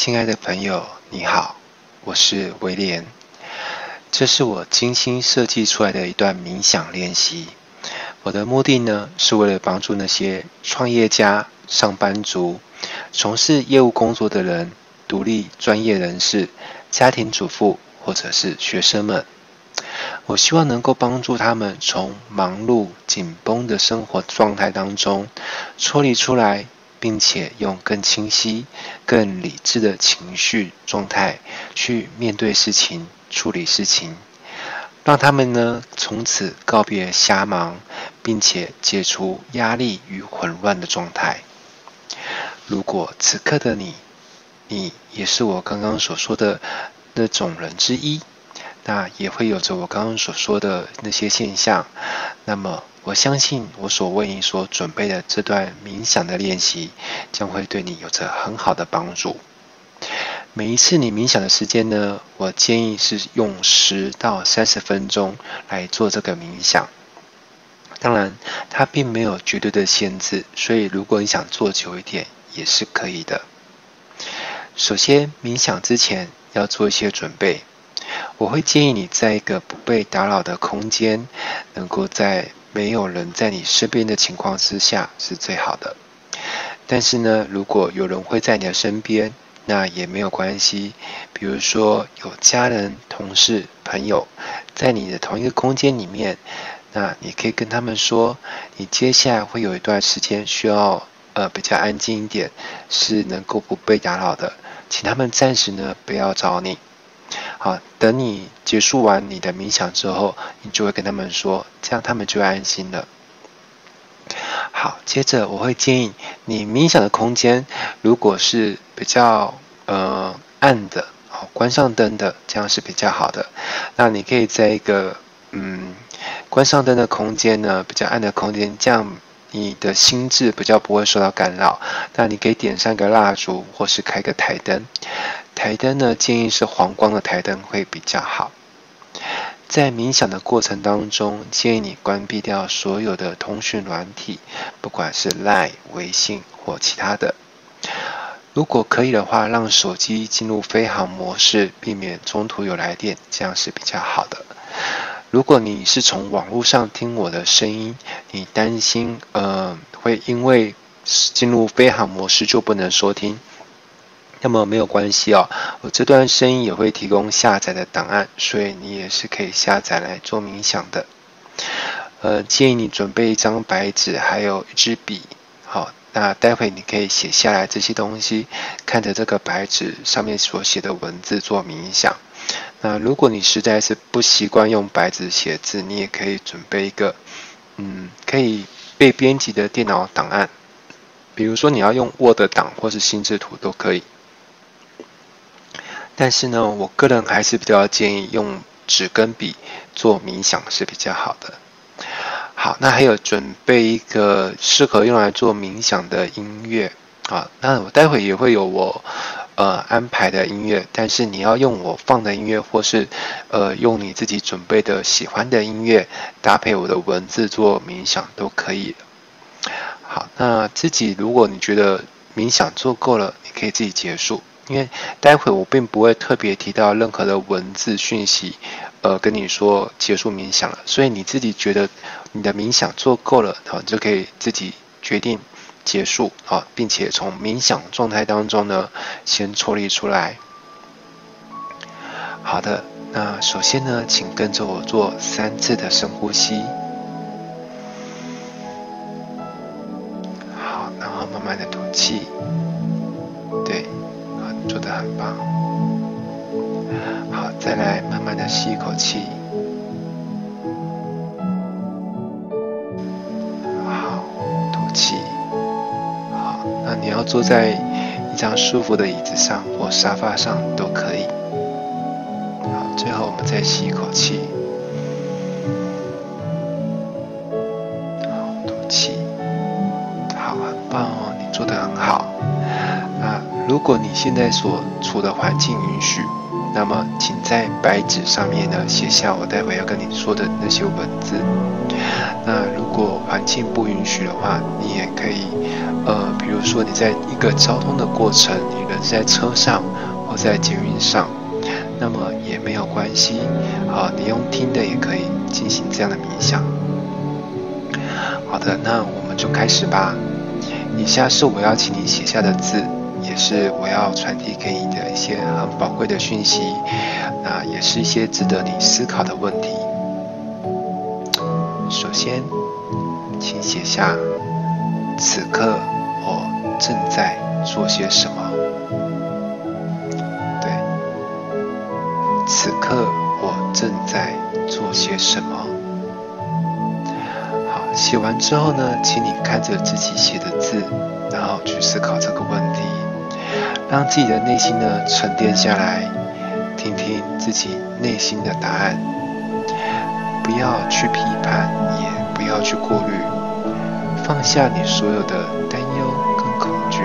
亲爱的朋友，你好，我是威廉。这是我精心设计出来的一段冥想练习。我的目的呢，是为了帮助那些创业家、上班族、从事业务工作的人、独立专业人士、家庭主妇或者是学生们。我希望能够帮助他们从忙碌紧绷的生活状态当中抽离出来。并且用更清晰、更理智的情绪状态去面对事情、处理事情，让他们呢从此告别瞎忙，并且解除压力与混乱的状态。如果此刻的你，你也是我刚刚所说的那种人之一，那也会有着我刚刚所说的那些现象，那么。我相信我所为你所准备的这段冥想的练习，将会对你有着很好的帮助。每一次你冥想的时间呢，我建议是用十到三十分钟来做这个冥想。当然，它并没有绝对的限制，所以如果你想做久一点，也是可以的。首先，冥想之前要做一些准备。我会建议你在一个不被打扰的空间，能够在没有人在你身边的情况之下是最好的。但是呢，如果有人会在你的身边，那也没有关系。比如说有家人、同事、朋友在你的同一个空间里面，那你可以跟他们说，你接下来会有一段时间需要呃比较安静一点，是能够不被打扰的，请他们暂时呢不要找你。好，等你结束完你的冥想之后，你就会跟他们说，这样他们就安心了。好，接着我会建议你冥想的空间，如果是比较呃暗的，好，关上灯的，这样是比较好的。那你可以在一个嗯关上灯的空间呢，比较暗的空间，这样你的心智比较不会受到干扰。那你可以点上个蜡烛，或是开个台灯。台灯呢，建议是黄光的台灯会比较好。在冥想的过程当中，建议你关闭掉所有的通讯软体，不管是 Line、微信或其他的。如果可以的话，让手机进入飞航模式，避免中途有来电，这样是比较好的。如果你是从网络上听我的声音，你担心呃会因为进入飞航模式就不能收听。那么没有关系哦，我这段声音也会提供下载的档案，所以你也是可以下载来做冥想的。呃，建议你准备一张白纸，还有一支笔。好，那待会你可以写下来这些东西，看着这个白纸上面所写的文字做冥想。那如果你实在是不习惯用白纸写字，你也可以准备一个，嗯，可以被编辑的电脑档案，比如说你要用 Word 档或是心智图都可以。但是呢，我个人还是比较建议用纸跟笔做冥想是比较好的。好，那还有准备一个适合用来做冥想的音乐啊。那我待会也会有我呃安排的音乐，但是你要用我放的音乐，或是呃用你自己准备的喜欢的音乐搭配我的文字做冥想都可以。好，那自己如果你觉得冥想做够了，你可以自己结束。因为待会我并不会特别提到任何的文字讯息，呃，跟你说结束冥想了，所以你自己觉得你的冥想做够了，好，你就可以自己决定结束，好，并且从冥想状态当中呢，先抽离出来。好的，那首先呢，请跟着我做三次的深呼吸，好，再来慢慢的吸一口气，好，吐气，好，那你要坐在一张舒服的椅子上或沙发上都可以，好，最后我们再吸一口气，如果你现在所处的环境允许，那么请在白纸上面呢写下我待会要跟你说的那些文字。那如果环境不允许的话，你也可以，呃，比如说你在一个交通的过程，你人是在车上或在捷运上，那么也没有关系，啊，你用听的也可以进行这样的冥想。好的，那我们就开始吧。以下是我要请你写下的字，是我要传递给你的一些很宝贵的讯息，那也是一些值得你思考的问题。首先，请写下此刻我正在做些什么。对，此刻我正在做些什么。好写完之后呢，请你看着自己写的字，然后去思考这个问题，让自己的内心呢沉淀下来，听听自己内心的答案，不要去批判，也不要去过滤，放下你所有的担忧跟恐惧，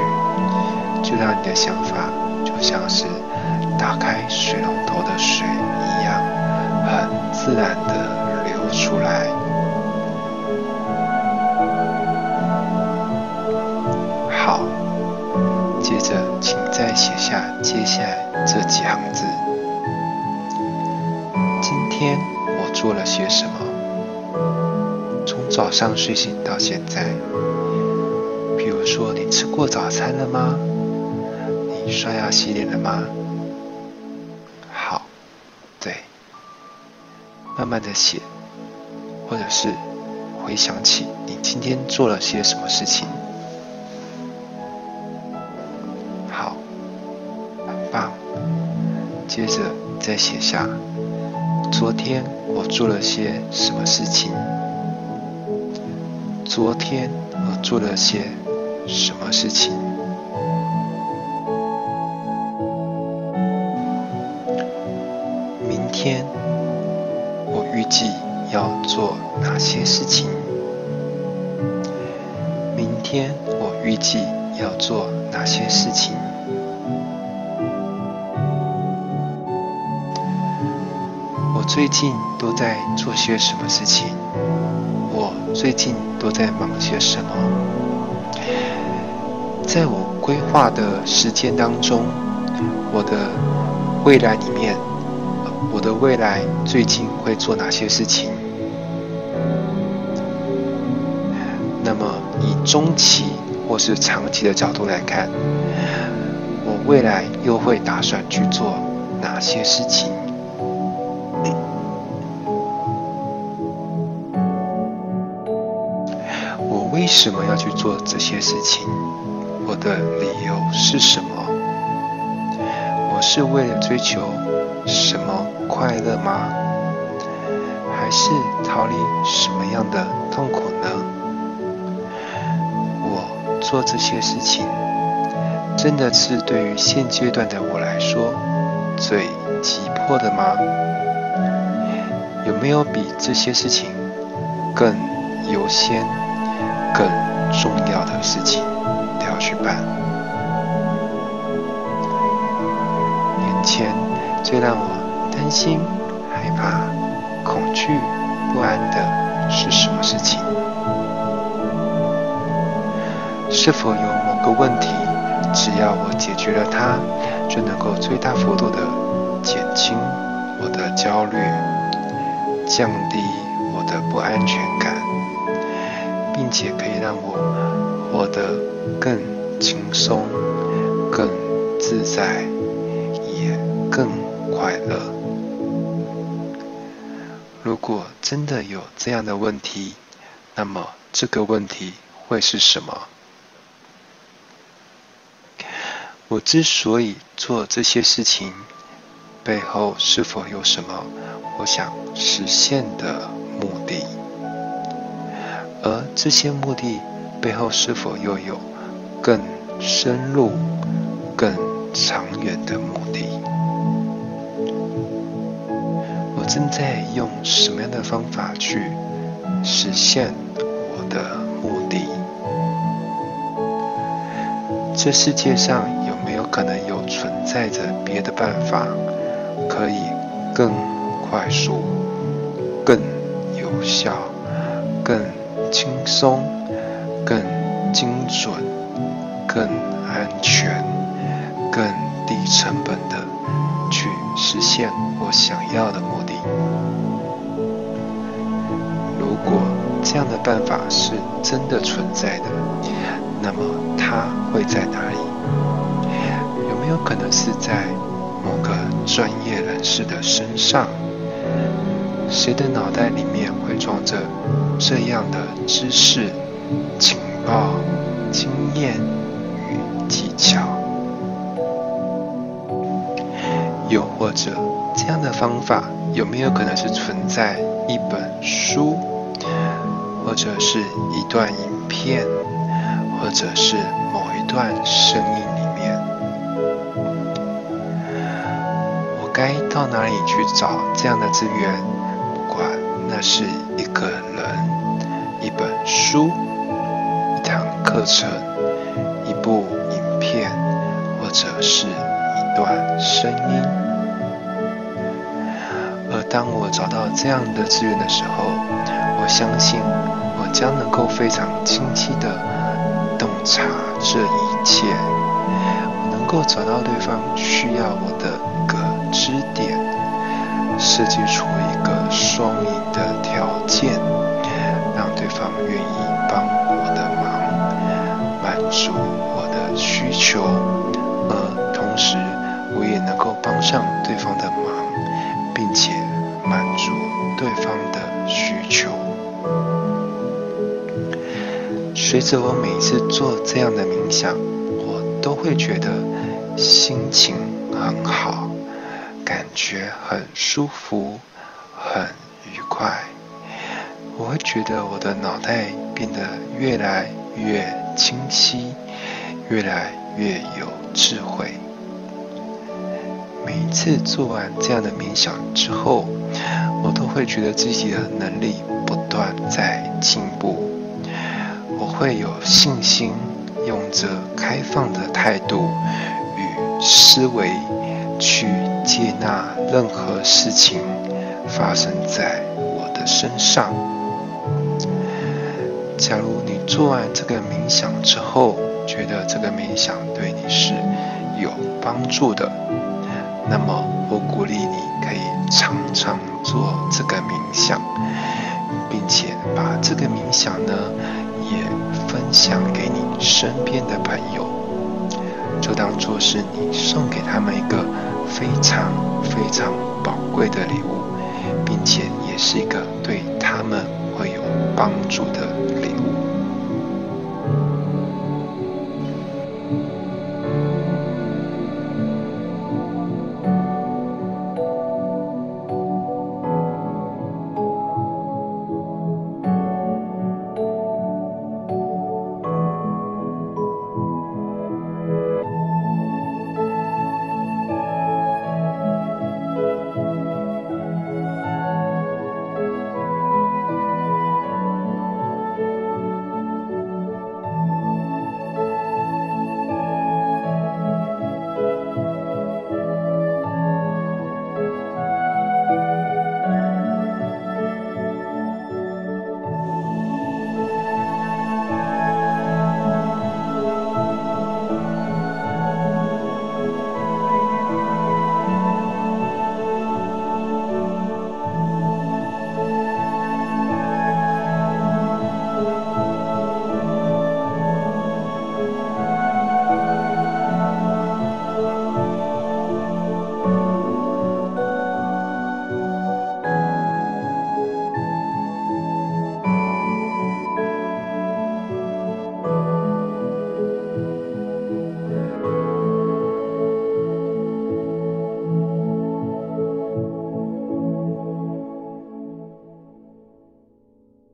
就让你的想法就像是打开水龙头的水一样，很自然的流出来。好下接下来这几行字。今天我做了些什么？从早上睡醒到现在，比如说你吃过早餐了吗？你刷牙洗脸了吗？好，对，慢慢的写，或者是回想起你今天做了些什么事情。接着再写下，昨天我做了些什么事情？昨天我做了些什么事情？明天我预计要做哪些事情？明天我预计要做哪些事情？最近都在做些什么事情？我最近都在忙些什么？在我规划的时间当中，我的未来里面，我的未来最近会做哪些事情？那么以中期或是长期的角度来看，我未来又会打算去做哪些事情？为什么要去做这些事情？我的理由是什么？我是为了追求什么快乐吗？还是逃离什么样的痛苦呢？我做这些事情，真的是对于现阶段的我来说最急迫的吗？有没有比这些事情更优先？更重要的事情都要去办。眼前最让我担心、害怕、恐惧、不安的是什么事情？是否有某个问题，只要我解决了它，就能够最大幅度的减轻我的焦虑，降低我的不安全感？且可以让我活得更轻松、更自在，也更快乐。如果真的有这样的问题，那么这个问题会是什么？我之所以做这些事情，背后是否有什么我想实现的目的？而这些目的背后是否又有更深入、更长远的目的？我正在用什么样的方法去实现我的目的？这世界上有没有可能有存在着别的办法，可以更快速、更有效、更轻松、更精准、更安全、更低成本的去实现我想要的目的。如果这样的办法是真的存在的，那么它会在哪里？有没有可能是在某个专业人士的身上？谁的脑袋里面会装着这样的知识、情报、经验与技巧？又或者，这样的方法有没有可能是存在一本书，或者是一段影片，或者是某一段声音里面？我？该到哪里去找这样的资源？那是一个人、一本书、一堂课程、一部影片，或者是一段声音。而当我找到这样的资源的时候，我相信我将能够非常清晰地洞察这一切，我能够找到对方需要我的一个。支点，设计出一个双赢的条件，让对方愿意帮我的忙，满足我的需求，而同时我也能够帮上对方的忙，并且满足对方的需求。随着我每次做这样的冥想，我都会觉得心情很好。感觉很舒服，很愉快。我会觉得我的脑袋变得越来越清晰，越来越有智慧。每一次做完这样的冥想之后，我都会觉得自己的能力不断在进步。我会有信心，用着开放的态度与思维去。接纳任何事情发生在我的身上。假如你做完这个冥想之后，觉得这个冥想对你是有帮助的，那么我鼓励你可以常常做这个冥想，并且把这个冥想呢也分享给你身边的朋友，就当做是你送给他们一个。非常非常宝贵的礼物，并且也是一个对他们会有帮助的礼物。